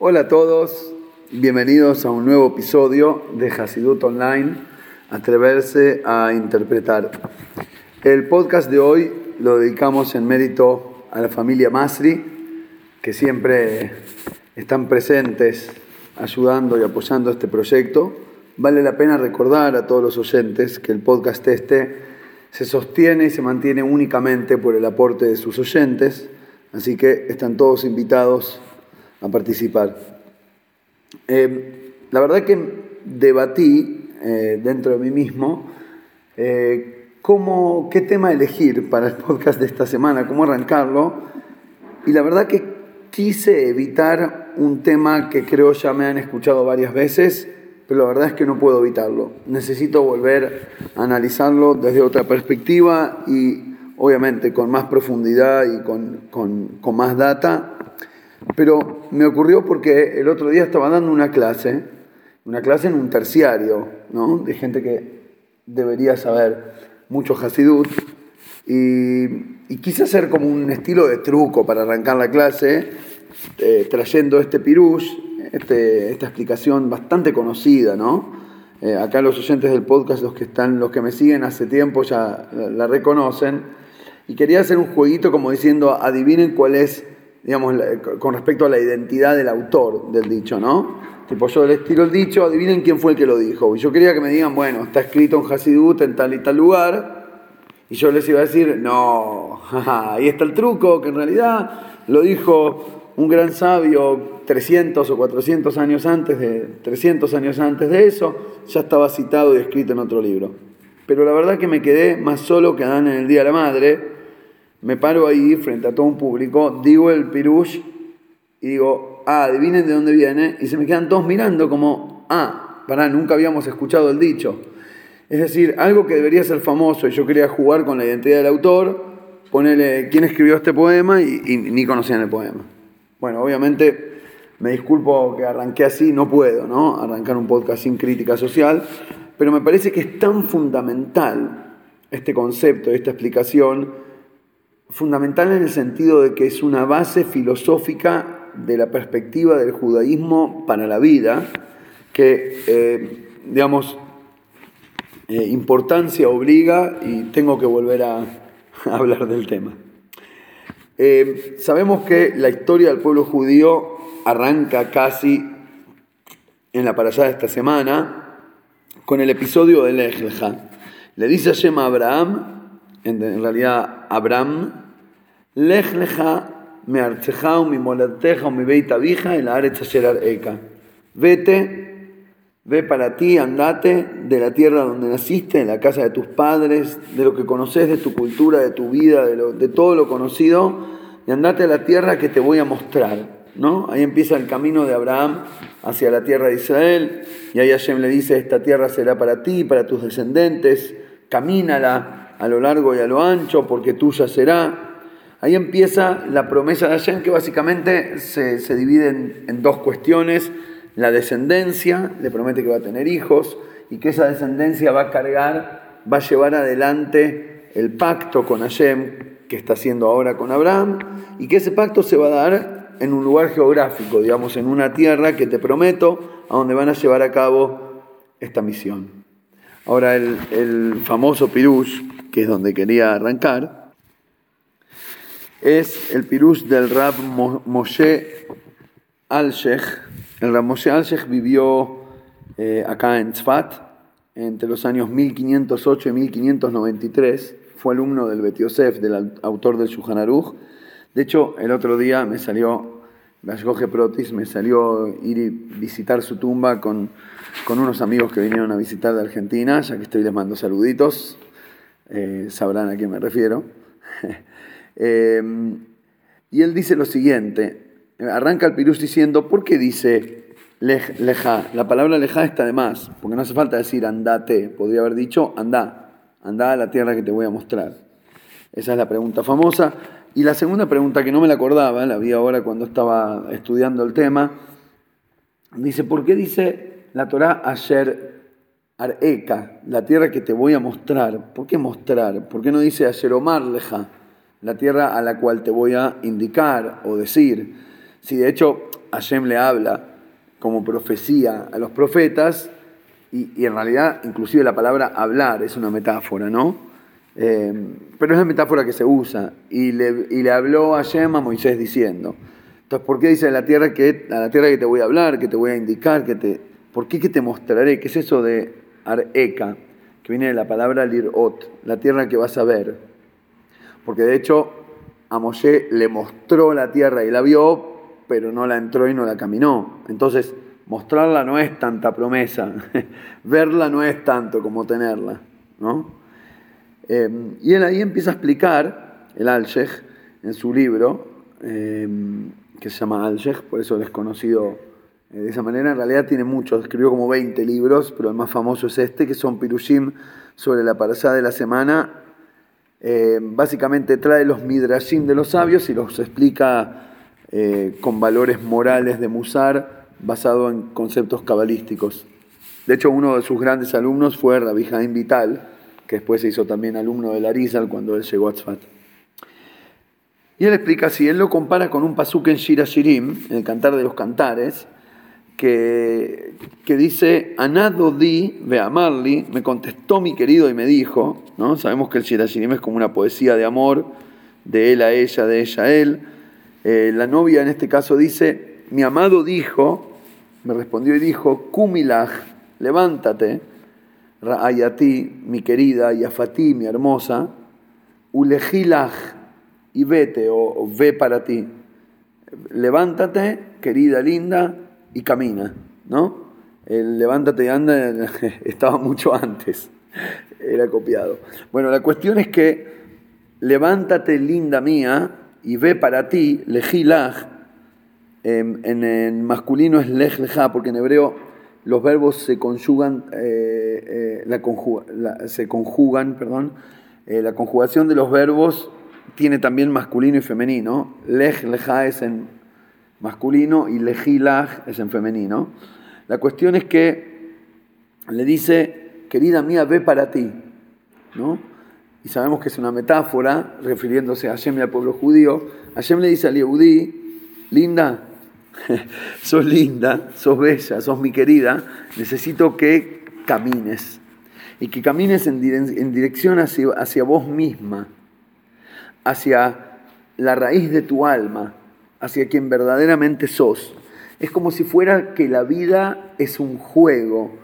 Hola a todos, bienvenidos a un nuevo episodio de Hasidut Online, Atreverse a Interpretar. El podcast de hoy lo dedicamos en mérito a la familia Masri, que siempre están presentes ayudando y apoyando este proyecto. Vale la pena recordar a todos los oyentes que el podcast este se sostiene y se mantiene únicamente por el aporte de sus oyentes, así que están todos invitados participar. Eh, la verdad que debatí eh, dentro de mí mismo eh, cómo, qué tema elegir para el podcast de esta semana, cómo arrancarlo, y la verdad que quise evitar un tema que creo ya me han escuchado varias veces, pero la verdad es que no puedo evitarlo. Necesito volver a analizarlo desde otra perspectiva y obviamente con más profundidad y con, con, con más data pero me ocurrió porque el otro día estaba dando una clase, una clase en un terciario, ¿no? De gente que debería saber mucho Hasidut. Y, quise hacer como un estilo de truco para arrancar la clase, eh, trayendo este pirush, este, esta explicación bastante conocida, ¿no? Eh, acá los oyentes del podcast, los que, están, los que me siguen hace tiempo ya la reconocen. Y quería hacer un jueguito como diciendo, adivinen cuál es digamos, con respecto a la identidad del autor del dicho, ¿no? Tipo, yo les tiro el dicho, adivinen quién fue el que lo dijo. Y yo quería que me digan, bueno, está escrito en Hasidut en tal y tal lugar. Y yo les iba a decir, no, ahí está el truco, que en realidad lo dijo un gran sabio 300 o 400 años antes de, 300 años antes de eso, ya estaba citado y escrito en otro libro. Pero la verdad que me quedé más solo que Adán en el Día de la Madre, me paro ahí frente a todo un público, digo el pirush y digo, ah, adivinen de dónde viene, y se me quedan todos mirando como, ah, para nunca habíamos escuchado el dicho. Es decir, algo que debería ser famoso y yo quería jugar con la identidad del autor, ponerle quién escribió este poema y, y ni conocían el poema. Bueno, obviamente me disculpo que arranqué así, no puedo, ¿no? Arrancar un podcast sin crítica social, pero me parece que es tan fundamental este concepto, esta explicación, fundamental en el sentido de que es una base filosófica de la perspectiva del judaísmo para la vida, que, eh, digamos, eh, importancia obliga y tengo que volver a, hablar del tema. Eh, sabemos que la historia del pueblo judío arranca casi en la parashá de esta semana con el episodio del Ejleja. Le dice a Abraham, en realidad Abraham, Lech lecha mi mimoleteja mi beita vija en la eka. Vete, ve para ti, andate de la tierra donde naciste, de la casa de tus padres, de lo que conoces, de tu cultura, de tu vida, de, todo lo conocido, y andate a la tierra que te voy a mostrar. ¿no? Ahí empieza el camino de Abraham hacia la tierra de Israel, y ahí Hashem le dice, esta tierra será para ti, para tus descendientes, camínala a lo largo y a lo ancho, porque tuya será. Ahí empieza la promesa de Hashem, que básicamente se, divide en, dos cuestiones. La descendencia, le promete que va a tener hijos, y que esa descendencia va a cargar, va a llevar adelante el pacto con Hashem que está haciendo ahora con Abraham, y que ese pacto se va a dar en un lugar geográfico, digamos, en una tierra que te prometo, a donde van a llevar a cabo esta misión. Ahora el, famoso Pirush, que es donde quería arrancar, es el Pirush del Rab Moshe Al-Sheikh. El Rab Moshe Al-Sheikh vivió eh, acá en Tzfat entre los años 1508 y 1593. Fue alumno del Bet Yosef, del autor del Shulchan Aruch. De hecho, el otro día me salió Gashgoje Protis me salió ir y visitar su tumba con, con, unos amigos que vinieron a visitar de Argentina, ya que estoy les mando saluditos, eh, sabrán a quién me refiero. Em, y él dice lo siguiente, arranca el pirus diciendo, ¿por qué dice leja? La palabra leja está de más, porque no hace falta decir andate, podría haber dicho anda, anda a la tierra que te voy a mostrar. Esa es la pregunta famosa. Y la segunda pregunta que no me la acordaba, la vi ahora cuando estaba estudiando el tema, dice, ¿por qué dice la Torah ayer Areka, la tierra que te voy a mostrar? ¿Por qué mostrar? ¿Por qué no dice ayer Omar Leja, la tierra a la cual te voy a indicar o decir? Si de hecho Hashem le habla como profecía a los profetas, y, en realidad inclusive la palabra hablar es una metáfora, ¿no? Eh, pero es la metáfora que se usa, y le, y le habló Hashem a Moisés diciendo, entonces, ¿por qué dice la tierra que, a la tierra que te voy a hablar, que te voy a indicar, que te, ¿por qué que te mostraré? ¿Qué es eso de Areka? Que viene de la palabra Lirot, la tierra que vas a ver. Porque de hecho a Moshe le mostró la tierra y la vio, pero no la entró y no la caminó. Entonces, mostrarla no es tanta promesa, verla no es tanto como tenerla. ¿no? Eh, y él ahí empieza a explicar, el Al-Sheikh, en su libro, eh, que se llama Al-Sheikh, por eso es conocido de esa manera. En realidad tiene muchos, escribió como 20 libros, pero el más famoso es este, que son Pirushim sobre la parasá de la semana eh, básicamente trae los midrashim de los sabios y los explica eh, con valores morales de Musar basado en conceptos cabalísticos. De hecho, uno de sus grandes alumnos fue Rabbi Jaim Vital, que después se hizo también alumno de Larizal cuando él llegó a Tzfat. Y él explica así, él lo compara con un pasuk en Shira Shirim, en el Cantar de los Cantares, que, que dice, Anado di Amarli, me contestó mi querido y me dijo, ¿no? sabemos que el Shirashirim es como una poesía de amor, de él a ella, de ella a él. Eh, la novia en este caso dice, mi amado dijo, me respondió y dijo, Kumilach, levántate, Ra'ayati, mi querida, y Afati, mi hermosa, Ulejilach, y vete, o ve para ti. Levántate, querida, linda, y camina, ¿no? El levántate y anda estaba mucho antes, era copiado. Bueno, la cuestión es que levántate linda mía y ve para ti, lejilaj, en, en, masculino es lej lejá, porque en hebreo los verbos se conjugan, eh, eh, la, se conjugan, perdón, eh, la conjugación de los verbos tiene también masculino y femenino. Lej lejá es en masculino y lejilaj es en femenino. La cuestión es que le dice, querida mía, ve para ti. ¿no? Y sabemos que es una metáfora refiriéndose a Hashem y al pueblo judío. Hashem le dice al Yehudí, linda, sos linda, sos bella, sos mi querida, necesito que camines. Y que camines en, dirección hacia, hacia vos misma, hacia la raíz de tu alma, hacia quien verdaderamente sos. Es como si fuera que la vida es un juego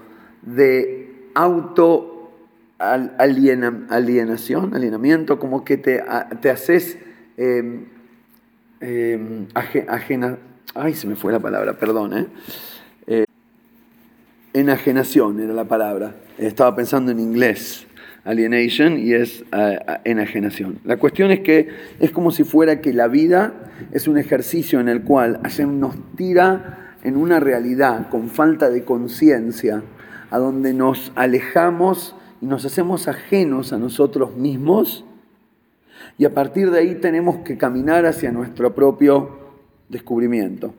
de auto alienación, alienamiento, como que te, te haces em, em, ajena, ay se me fue la palabra, perdón, ¿eh? eh enajenación era la palabra, estaba pensando en inglés alienation y es eh, enajenación. La cuestión es que es como si fuera que la vida es un ejercicio en el cual Hashem nos tira en una realidad con falta de conciencia, a donde nos alejamos y nos hacemos ajenos a nosotros mismos, y a partir de ahí tenemos que caminar hacia nuestro propio descubrimiento.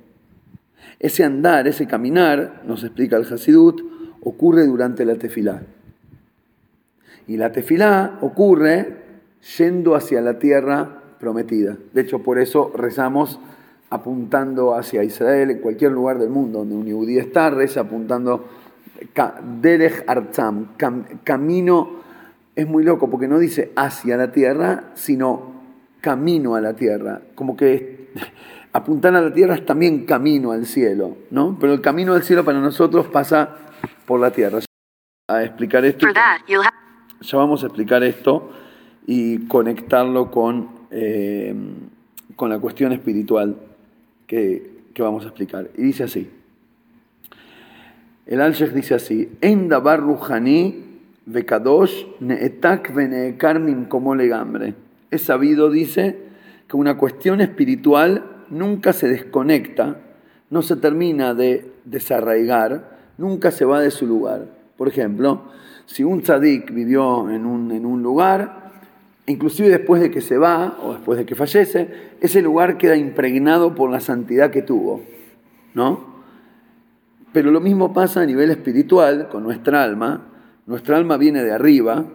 Ese andar, ese caminar, nos explica el Hasidut, ocurre durante la tefilá. Y la tefilá ocurre yendo hacia la tierra prometida. De hecho, por eso rezamos apuntando hacia Israel, en cualquier lugar del mundo donde un yudí está, reza apuntando Derech Artzam, camino, es muy loco porque no dice hacia la tierra, sino camino a la tierra, como que apuntar a la tierra es también camino al cielo, ¿no? Pero el camino al cielo para nosotros pasa por la tierra. A explicar esto. Ya vamos a explicar esto y conectarlo con, eh, con la cuestión espiritual que, vamos a explicar. Y dice así. El al dice así, En dabar vekadosh neetak como legambre. Es sabido, dice, que una cuestión espiritual nunca se desconecta, no se termina de desarraigar, nunca se va de su lugar. Por ejemplo, si un tzadik vivió en un, en un lugar, inclusive después de que se va o después de que fallece, ese lugar queda impregnado por la santidad que tuvo, ¿no? Pero lo mismo pasa a nivel espiritual con nuestra alma. Nuestra alma viene de arriba,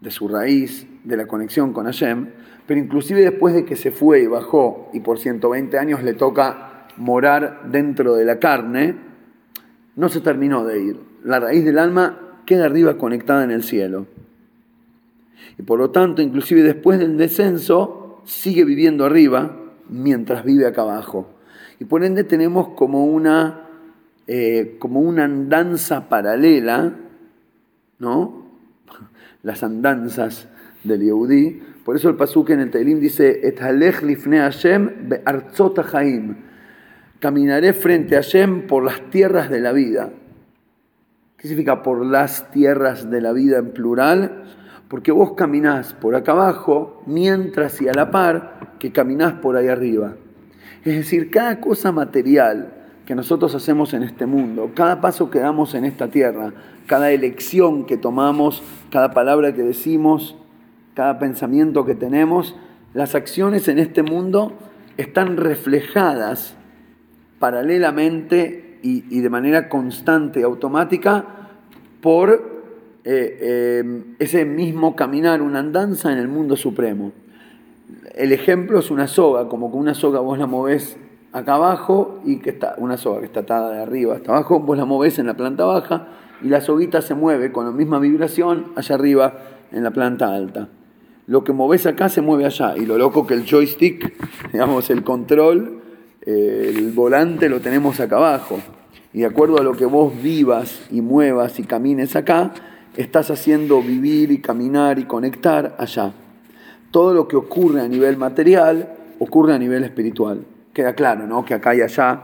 de su raíz, de la conexión con Hashem, pero inclusive después de que se fue y bajó y por 120 años le toca morar dentro de la carne, no se terminó de ir. La raíz del alma queda arriba conectada en el cielo. Y por lo tanto, inclusive después del descenso, sigue viviendo arriba mientras vive acá abajo. Y por ende tenemos como una, eh, como una andanza paralela, ¿no? Las andanzas del Yehudi. Por eso el pasuk en el Teilim dice, Et lifne Hashem Caminaré frente a Hashem por las tierras de la vida. ¿Qué significa por las tierras de la vida en plural? Porque vos caminás por acá abajo mientras y a la par que caminás por ahí arriba. Es decir, cada cosa material que nosotros hacemos en este mundo, cada paso que damos en esta tierra, cada elección que tomamos, cada palabra que decimos, cada pensamiento que tenemos, las acciones en este mundo están reflejadas paralelamente y, de manera constante, automática, por eh, eh, ese mismo caminar, una andanza en el mundo supremo. El ejemplo es una soga, como que una soga vos la movés acá abajo y que está, una soga que está atada de arriba hasta abajo, vos la movés en la planta baja y la soguita se mueve con la misma vibración allá arriba en la planta alta. Lo que movés acá se mueve allá y lo loco que el joystick, digamos, el control, el volante lo tenemos acá abajo. Y de acuerdo a lo que vos vivas y muevas y camines acá, estás haciendo vivir y caminar y conectar allá. Todo lo que ocurre a nivel material ocurre a nivel espiritual. Queda claro, ¿no? Que acá y allá,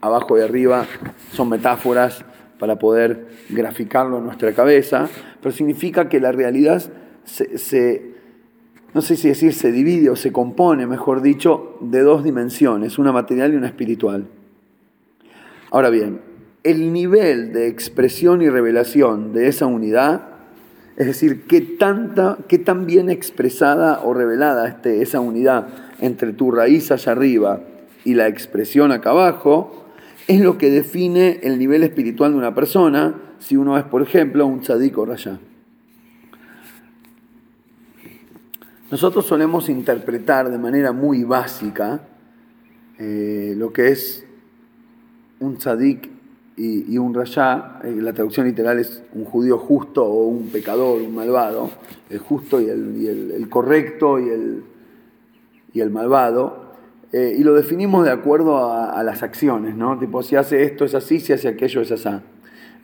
abajo y arriba, son metáforas para poder graficarlo en nuestra cabeza, pero significa que la realidad se, no sé si decir se divide o se compone, mejor dicho, de dos dimensiones, una material y una espiritual. Ahora bien, el nivel de expresión y revelación de esa unidad es decir, qué, tanta, qué tan bien expresada o revelada esté esa unidad entre tu raíz allá arriba y la expresión acá abajo, es lo que define el nivel espiritual de una persona si uno es, por ejemplo, un tzadik o rayá. Nosotros solemos interpretar de manera muy básica eh, lo que es un tzadik y, un rayá, eh, la traducción literal es un judío justo o un pecador, un malvado, el justo y el, correcto y el, y el malvado, eh, y lo definimos de acuerdo a, las acciones, ¿no? Tipo, si hace esto es así, si hace aquello es así.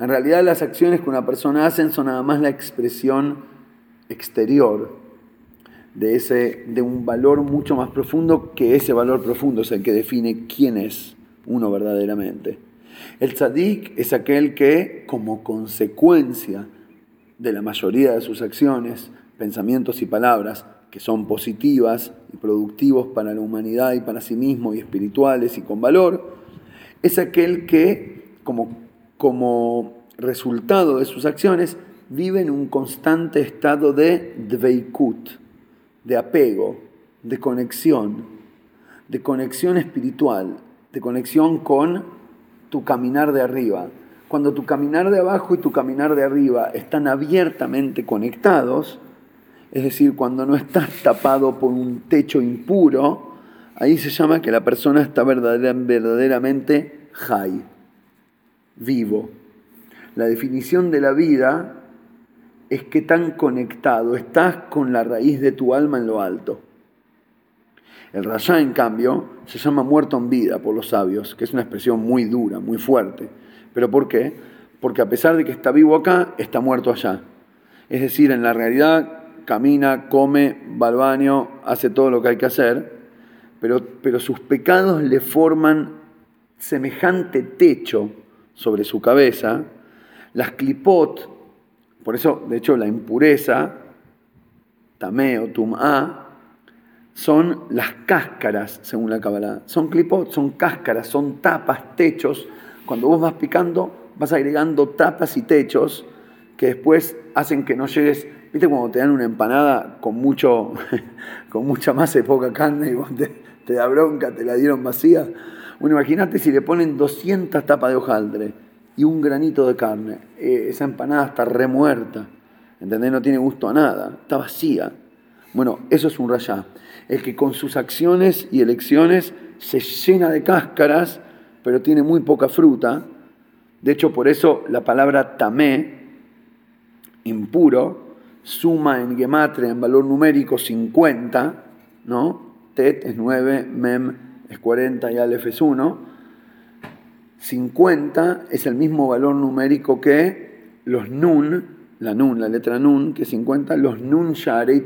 En realidad las acciones que una persona hace son nada más la expresión exterior de, ese, de un valor mucho más profundo que ese valor profundo es el que define quién es uno verdaderamente. El tzadik es aquel que, como consecuencia de la mayoría de sus acciones, pensamientos y palabras, que son positivas y productivos para la humanidad y para sí mismo y espirituales y con valor, es aquel que, como, como resultado de sus acciones, vive en un constante estado de dveikut, de apego, de conexión, de conexión espiritual, de conexión con tu caminar de arriba. Cuando tu caminar de abajo y tu caminar de arriba están abiertamente conectados, es decir, cuando no estás tapado por un techo impuro, ahí se llama que la persona está verdaderamente high, vivo. La definición de la vida es que tan conectado estás con la raíz de tu alma en lo alto. El rayá, en cambio, se llama muerto en vida por los sabios, que es una expresión muy dura, muy fuerte. ¿Pero por qué? Porque a pesar de que está vivo acá, está muerto allá. Es decir, en la realidad camina, come, va al baño, hace todo lo que hay que hacer, pero, pero sus pecados le forman semejante techo sobre su cabeza. Las clipot, por eso, de hecho, la impureza, tameo, tum'a, son las cáscaras, según la Kabbalah. Son clipot, son cáscaras, son tapas, techos. Cuando vos vas picando, vas agregando tapas y techos que después hacen que no llegues. ¿Viste cuando te dan una empanada con, mucho, con mucha masa y poca carne y vos te, da bronca, te la dieron vacía? Bueno, imagínate si le ponen 200 tapas de hojaldre y un granito de carne. Eh, esa empanada está remuerta. ¿Entendés? No tiene gusto a nada. Está vacía. Bueno, eso es un rayá el que con sus acciones y elecciones se llena de cáscaras, pero tiene muy poca fruta. De hecho, por eso la palabra tamé, impuro, suma en gematria, en valor numérico, 50, ¿no? Tet es 9, mem es 40 y alef es 1. 50 es el mismo valor numérico que los nun, la nun, la letra nun, que 50, los nun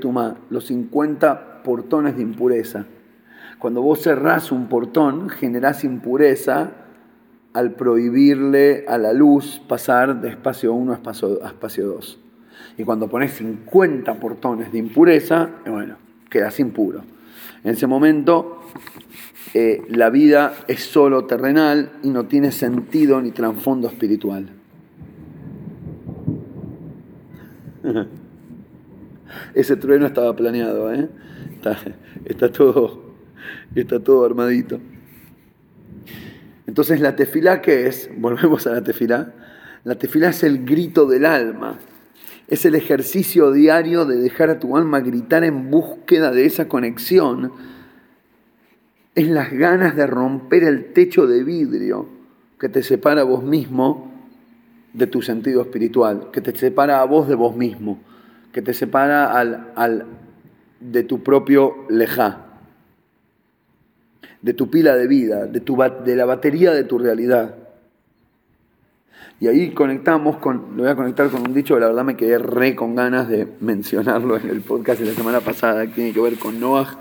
tuma, los 50 portones de impureza. Cuando vos cerrás un portón, generás impureza al prohibirle a la luz pasar de espacio 1 a espacio 2. Y cuando pones 50 portones de impureza, eh, bueno, quedas impuro. En ese momento eh, la vida es solo terrenal y no tiene sentido ni trasfondo espiritual. Ese trueno estaba planeado, ¿eh? está, todo, está todo armadito. Entonces la tefilá, ¿qué es? Volvemos a la tefilá. La tefilá es el grito del alma. Es el ejercicio diario de dejar a tu alma gritar en búsqueda de esa conexión. Es las ganas de romper el techo de vidrio que te separa a vos mismo de tu sentido espiritual, que te separa a vos de vos mismo, que te separa al, al, de tu propio lejá, de tu pila de vida, de, tu, de la batería de tu realidad. Y ahí conectamos con, lo voy a conectar con un dicho la verdad me quedé re con ganas de mencionarlo en el podcast de la semana pasada, que tiene que ver con Noah,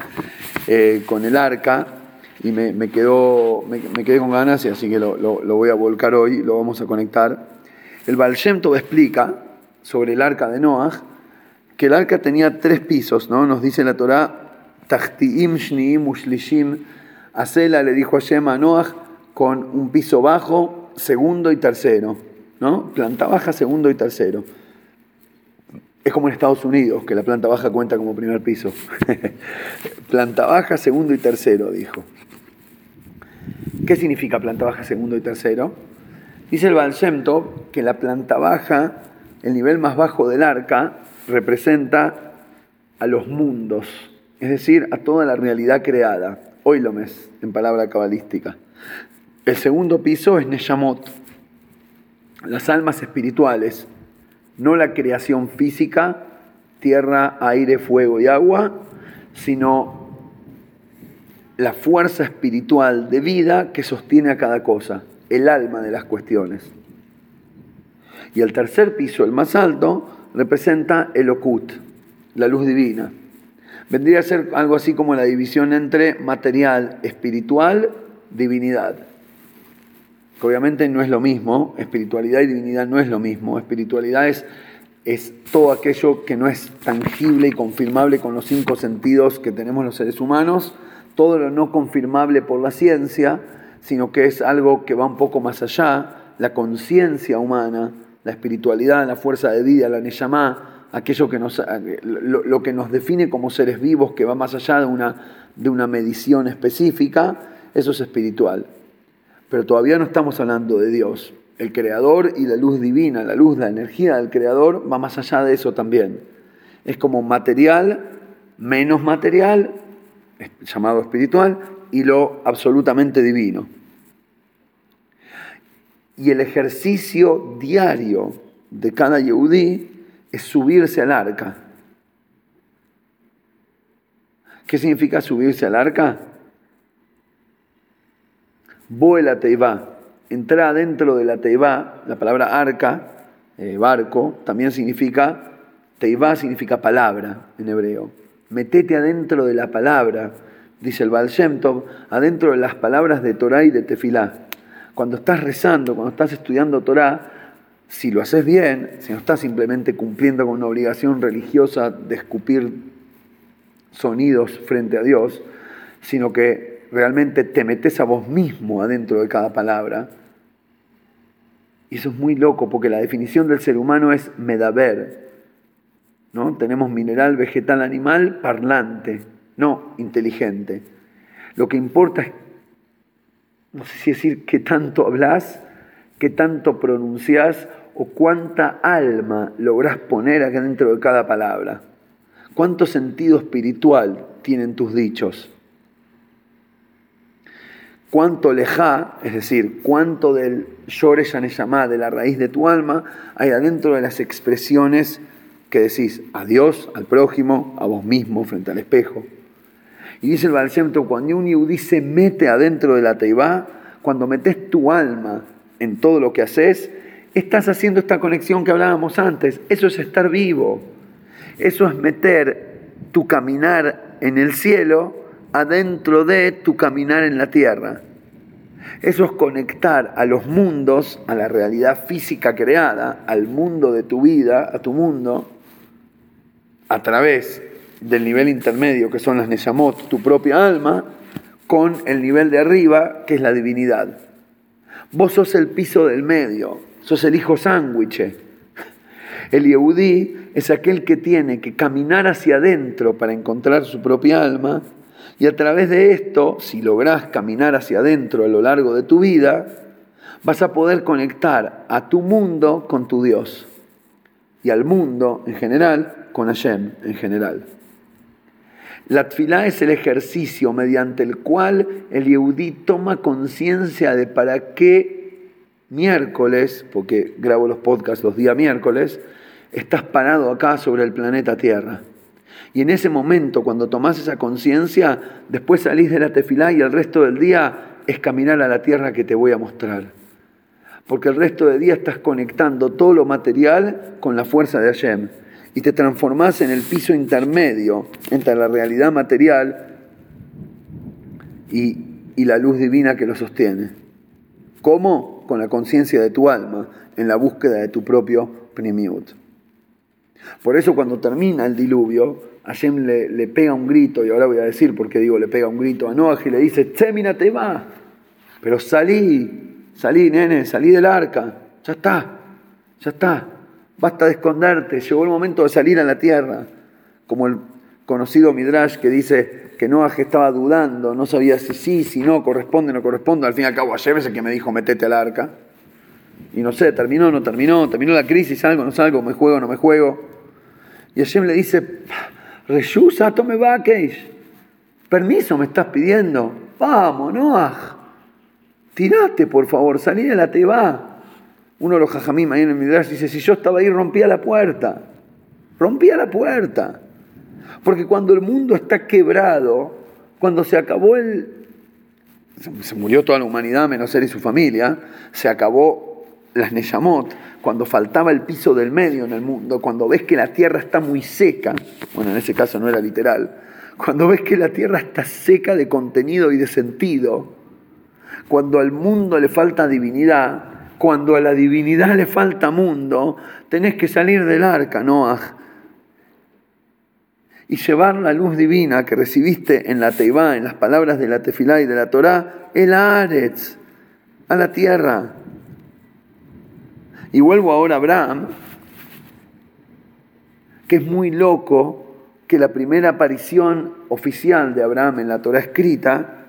eh, con el arca, y me, quedó, me, quedé con ganas y así que lo, voy a volcar hoy, lo vamos a conectar. El Baal Shem explica sobre el arca de Noah que el arca tenía tres pisos, ¿no? Nos dice la Torá, Tachtiim, Shniim, Ushlishim, Acela le dijo a Shema a Noah con un piso bajo, segundo y tercero, ¿no? Planta baja, segundo y tercero. Es como en Estados Unidos, que la planta baja cuenta como primer piso. planta baja, segundo y tercero, dijo. ¿Qué significa planta baja, segundo y tercero? Dice el Baal que la planta baja, el nivel más bajo del arca, representa a los mundos, es decir, a toda la realidad creada. Oilomes, en palabra cabalística. El segundo piso es Neshamot, las almas espirituales, no la creación física, tierra, aire, fuego y agua, sino la fuerza espiritual de vida que sostiene a cada cosa, el alma de las cuestiones. Y el tercer piso, el más alto, representa el Okut, la luz divina. Vendría a ser algo así como la división entre material, espiritual, divinidad. Que obviamente no es lo mismo, espiritualidad y divinidad no es lo mismo. Espiritualidad es, es todo aquello que no es tangible y confirmable con los cinco sentidos que tenemos los seres humanos, todo lo no confirmable por la ciencia, sino que es algo que va un poco más allá, la conciencia humana, la espiritualidad, la fuerza de vida, la Neyamá, aquello que nos, lo, que nos define como seres vivos, que va más allá de una, de una medición específica, eso es espiritual. Pero todavía no estamos hablando de Dios. El creador y la luz divina, la luz, la energía del creador va más allá de eso también. Es como material, menos material, llamado espiritual, y lo absolutamente divino. Y el ejercicio diario de cada yehudí es subirse al arca. ¿Qué significa subirse al arca? Vuela teivá. Entrar dentro de la teivá, la palabra arca, eh, barco, también significa, teivá significa palabra en hebreo. Metete adentro de la palabra, dice el Baal Shem Tov, adentro de las palabras de Torah y de Tefilá. Cuando estás rezando, cuando estás estudiando Torah, si lo haces bien, si no estás simplemente cumpliendo con una obligación religiosa de escupir sonidos frente a Dios, sino que realmente te metes a vos mismo adentro de cada palabra. Y eso es muy loco porque la definición del ser humano es medaber. ¿No? Tenemos mineral, vegetal, animal, parlante, no inteligente. Lo que importa es no sé si decir qué tanto hablas, qué tanto pronuncias o cuánta alma lográs poner acá dentro de cada palabra. Cuánto sentido espiritual tienen tus dichos. cuánto lejá, es decir, cuánto del llamada de la raíz de tu alma, hay adentro de las expresiones que decís a Dios, al prójimo, a vos mismo, frente al espejo. Y dice el Baal cuando un yudí se mete adentro de la teibá, cuando metes tu alma en todo lo que haces, estás haciendo esta conexión que hablábamos antes. Eso es estar vivo. Eso es meter tu caminar en el cielo adentro de tu caminar en la tierra. Eso es conectar a los mundos, a la realidad física creada, al mundo de tu vida, a tu mundo, a través del nivel intermedio, que son las Neshamot, tu propia alma, con el nivel de arriba, que es la divinidad. Vos sos el piso del medio, sos el hijo sándwich. El Yehudí es aquel que tiene que caminar hacia adentro para encontrar su propia alma, y a través de esto, si lográs caminar hacia adentro a lo largo de tu vida, vas a poder conectar a tu mundo con tu Dios y al mundo en general con Hashem en general. La tfilá es el ejercicio mediante el cual el Yehudí toma conciencia de para qué miércoles, porque grabo los podcasts los días miércoles, estás parado acá sobre el planeta Tierra. Y en ese momento, cuando tomás esa conciencia, después salís de la tefilá y el resto del día es caminar a la tierra que te voy a mostrar. Porque el resto del día estás conectando todo lo material con la fuerza de Hashem y te transformás en el piso intermedio entre la realidad material y, la luz divina que lo sostiene. ¿Cómo? Con la conciencia de tu alma, en la búsqueda de tu propio primiut. Por eso cuando termina el diluvio, Hashem le, le, pega un grito, y ahora voy a decir por qué digo le pega un grito a Noah y le dice, Temina te va, pero salí, salí nene, salí del arca, ya está, ya está, Basta de esconderte, llegó el momento de salir a la tierra. Como el conocido Midrash que dice que Noah estaba dudando, no sabía si sí, si no, corresponde, no corresponde. Al fin y al cabo, Hashem es el que me dijo, metete al arca. Y no sé, terminó, no terminó, terminó la crisis, salgo, no salgo, me juego, no me juego. Y Hashem le dice, Reyusa, tome vaqueish. Permiso me estás pidiendo. Vamos, Noah. Tirate, por favor, salí de la teba. Uno de los jajamim ahí en el Midrash dice, si yo estaba ahí rompía la puerta, rompía la puerta. Porque cuando el mundo está quebrado, cuando se acabó el... Se murió toda la humanidad menos él y su familia, se acabó las Neyamot, cuando faltaba el piso del medio en el mundo, cuando ves que la tierra está muy seca, bueno, en ese caso no era literal, cuando ves que la tierra está seca de contenido y de sentido, cuando al mundo le falta divinidad, cuando a la divinidad le falta mundo, tenés que salir del arca, Noah, y llevar la luz divina que recibiste en la Teibá, en las palabras de la Tefilá y de la Torá, el Aretz, a la tierra. Y vuelvo ahora a Abraham, que es muy loco que la primera aparición oficial de Abraham en la Torá escrita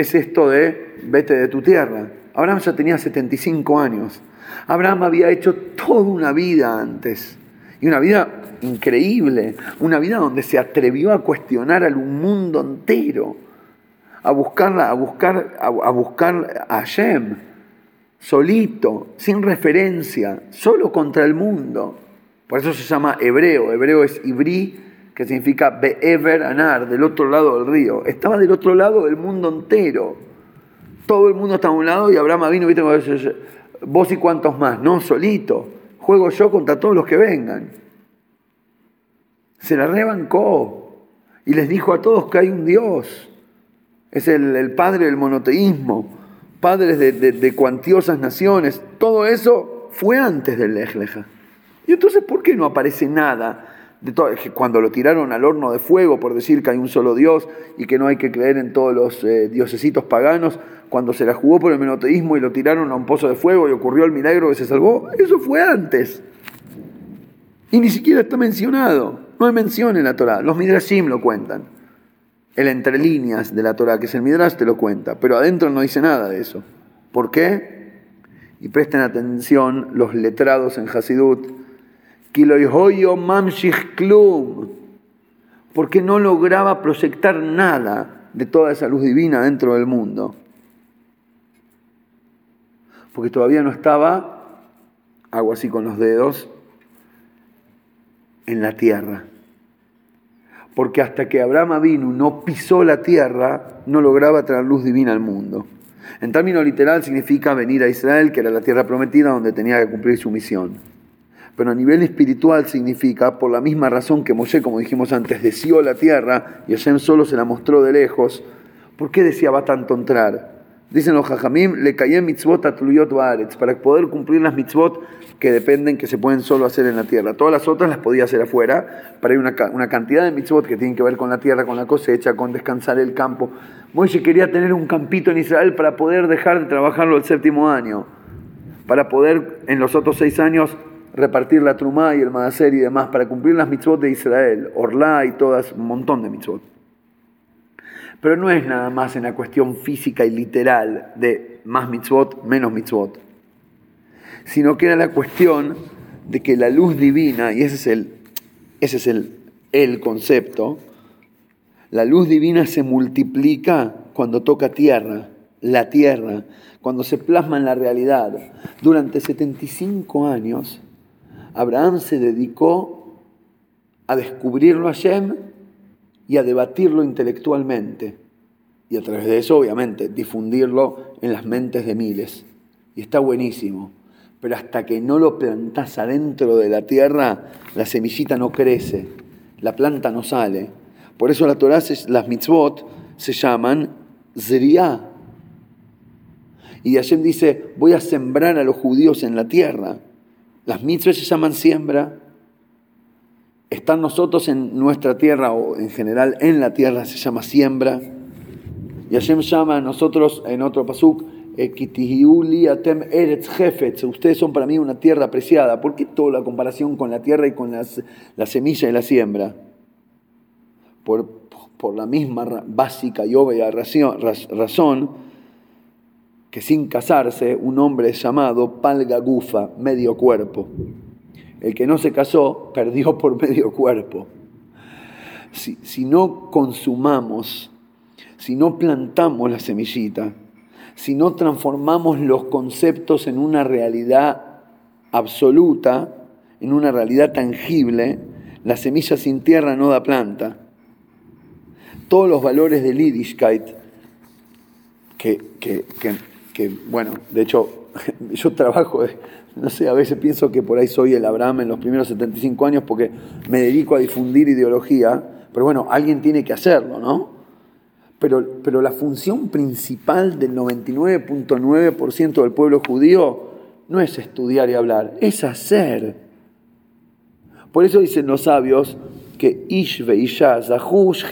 es esto de vete de tu tierra. Abraham ya tenía 75 años. Abraham había hecho toda una vida antes. Y una vida increíble. Una vida donde se atrevió a cuestionar al mundo entero. A buscarla, a buscar, a, buscar a Hashem. Solito, sin referencia, solo contra el mundo. Por eso se llama hebreo. Hebreo es ibrí, que significa Be'ever Anar, del otro lado del río. Estaba del otro lado del mundo entero todo el mundo está a un lado y Abraham vino, viste, vos y cuantos más, no, solito, juego yo contra todos los que vengan. Se la rebancó y les dijo a todos que hay un Dios. Es el, padre del monoteísmo, padre de, cuantiosas naciones. Todo eso fue antes del Lejleja. Y entonces, ¿por qué no aparece nada cuando lo tiraron al horno de fuego por decir que hay un solo Dios y que no hay que creer en todos los eh, diosesitos paganos, cuando se la jugó por el menoteísmo y lo tiraron a un pozo de fuego y ocurrió el milagro que se salvó, eso fue antes. Y ni siquiera está mencionado, no hay mención en la Torah, los Midrashim lo cuentan. El entre líneas de la Torah, que es el Midrash, te lo cuenta, pero adentro no dice nada de eso. ¿Por qué? Y presten atención los letrados en Hasidut, porque no lograba proyectar nada de toda esa luz divina dentro del mundo. porque todavía no estaba, hago así con los dedos, en la tierra. Porque hasta que Abraham Avinu no pisó la tierra, no lograba traer luz divina al mundo. En términos literal significa venir a Israel, que era la tierra prometida donde tenía que cumplir su misión. Pero a nivel espiritual significa, por la misma razón que Moshe, como dijimos antes, deseó la tierra y Hashem solo se la mostró de lejos, ¿por qué deseaba tanto entrar? Dicen los jajamim, le caía mitzvot atluyot baaretz, para poder cumplir las mitzvot que dependen, que se pueden solo hacer en la tierra. Todas las otras las podía hacer afuera, pero hay una, una cantidad de mitzvot que tienen que ver con la tierra, con la cosecha, con descansar el campo. Moisés quería tener un campito en Israel para poder dejar de trabajarlo el séptimo año, para poder en los otros seis años repartir la trumá y el madaser y demás, para cumplir las mitzvot de Israel, Orlá y todas, un montón de mitzvot. Pero no es nada más en la cuestión física y literal de más mitzvot, menos mitzvot, sino que era la cuestión de que la luz divina, y ese es el, ese es el, el concepto, la luz divina se multiplica cuando toca tierra, la tierra, cuando se plasma en la realidad. Durante 75 años, Abraham se dedicó a descubrirlo a Shem y a debatirlo intelectualmente. Y a través de eso, obviamente, difundirlo en las mentes de miles. Y está buenísimo. Pero hasta que no lo plantas adentro de la tierra, la semillita no crece, la planta no sale. Por eso la Torah, las mitzvot, se llaman Zriah. Y Hashem dice, voy a sembrar a los judíos en la tierra. Las mitzvot se llaman siembra Estar nosotros en nuestra tierra o en general en la tierra se llama siembra. Y Hashem llama a nosotros en otro pasuk, atem eretz Ustedes son para mí una tierra apreciada. ¿Por qué toda la comparación con la tierra y con la semilla y la siembra? Por, por la misma básica y obvia razón sin casarse un hombre es llamado palgagufa, medio cuerpo. El que no se casó perdió por medio cuerpo. Si, no consumamos, si no plantamos la semillita, si no transformamos los conceptos en una realidad absoluta, en una realidad tangible, la semilla sin tierra no da planta. Todos los valores del Yiddishkeit, que, que bueno, de hecho yo trabajo no sé, a veces pienso que por ahí soy el Abraham en los primeros 75 años porque me dedico a difundir ideología, pero bueno, alguien tiene que hacerlo, ¿no? Pero, pero la función principal del 99.9% del pueblo judío no es estudiar y hablar, es hacer. Por eso dicen los sabios que Ishve y Zahush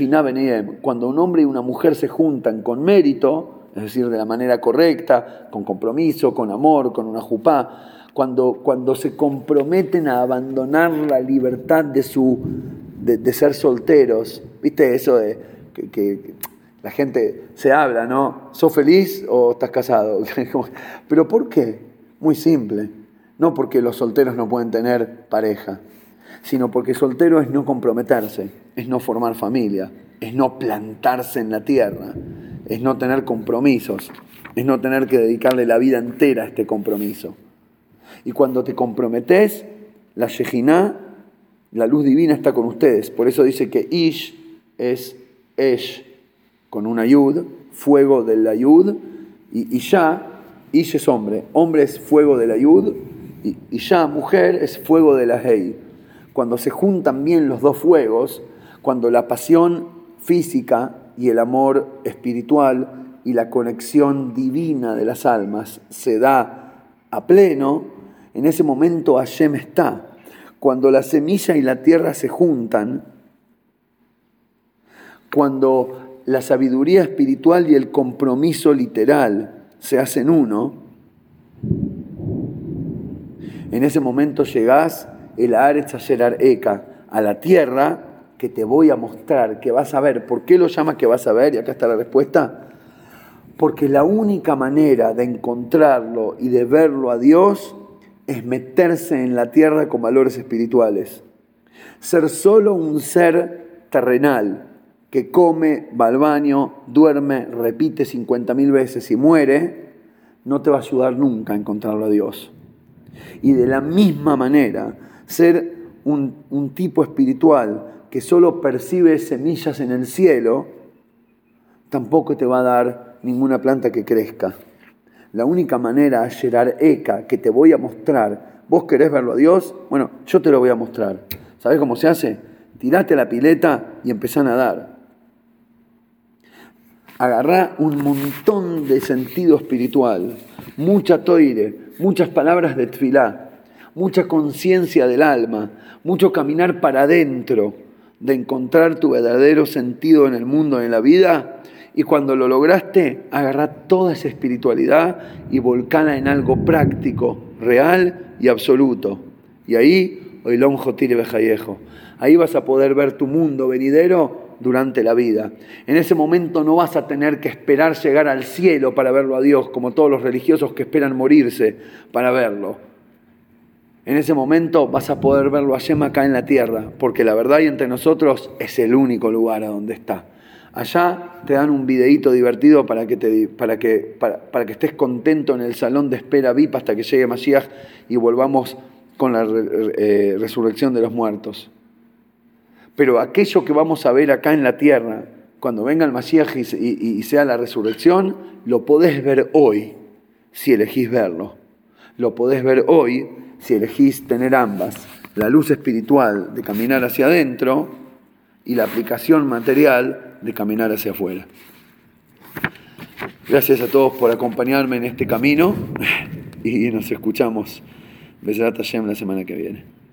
cuando un hombre y una mujer se juntan con mérito, es decir, de la manera correcta, con compromiso, con amor, con una jupá, cuando, cuando se comprometen a abandonar la libertad de, su, de, ser solteros. ¿Viste eso de que, la gente se habla, ¿no? ¿Sos feliz o estás casado? ¿Pero por qué? Muy simple. No porque los solteros no pueden tener pareja, sino porque soltero es no comprometerse, es no formar familia, es no plantarse en la tierra, es no tener compromisos, es no tener que dedicarle la vida entera a este compromiso. Y cuando te comprometes, la Shejinah, la luz divina está con ustedes. Por eso dice que Ish es Esh, con una Yud, fuego de la Yud, y, ya, Ish es hombre, hombre es fuego de la y, ya, mujer es fuego de la Hei. Cuando se juntan bien los dos fuegos, cuando la pasión física y el amor espiritual y la conexión divina de las almas se da a pleno, en ese momento Hashem está. Cuando la semilla y la tierra se juntan, cuando la sabiduría espiritual y el compromiso literal se hacen uno, en ese momento llegás el Aretz Eka, a la tierra que te voy a mostrar, que vas a ver. ¿Por qué lo llama que vas a ver? Y acá está la respuesta. Porque la única manera de encontrarlo y de verlo a Dios es meterse en la tierra con valores espirituales. Ser solo un ser terrenal que come, va al baño, duerme, repite 50.000 veces y muere, no te va a ayudar nunca a encontrarlo a Dios. Y de la misma manera, ser un tipo espiritual que solo percibe semillas en el cielo, tampoco te va a dar ninguna planta que crezca. La única manera, Gerard Eka, que te voy a mostrar, vos querés verlo a Dios, bueno, yo te lo voy a mostrar. ¿Sabes cómo se hace? Tirate la pileta y empezá a nadar. Agarrá un montón de sentido espiritual, mucha toire, muchas palabras de tfilá, mucha conciencia del alma, mucho caminar para adentro, de encontrar tu verdadero sentido en el mundo, en la vida, y cuando lo lograste, agarrá toda esa espiritualidad y volcala en algo práctico, real y absoluto. Y ahí, Oilom Jotire Bejayejo, ahí vas a poder ver tu mundo venidero durante la vida. En ese momento no vas a tener que esperar llegar al cielo para verlo a Dios, como todos los religiosos que esperan morirse para verlo. En ese momento vas a poder verlo a Yem acá en la tierra, porque la verdad y entre nosotros es el único lugar a donde está. Allá te dan un videíto divertido para que, te, para, que, para, que estés contento en el salón de espera VIP hasta que llegue Mashiach y volvamos con la eh, resurrección de los muertos. Pero aquello que vamos a ver acá en la tierra, cuando venga el Mashiach y, y sea la resurrección, lo podés ver hoy, si elegís verlo. Lo podés ver hoy si elegís tener ambas, la luz espiritual de caminar hacia adentro y la aplicación material de caminar hacia afuera. Gracias a todos por acompañarme en este camino y nos escuchamos. Besat Hashem la semana que viene.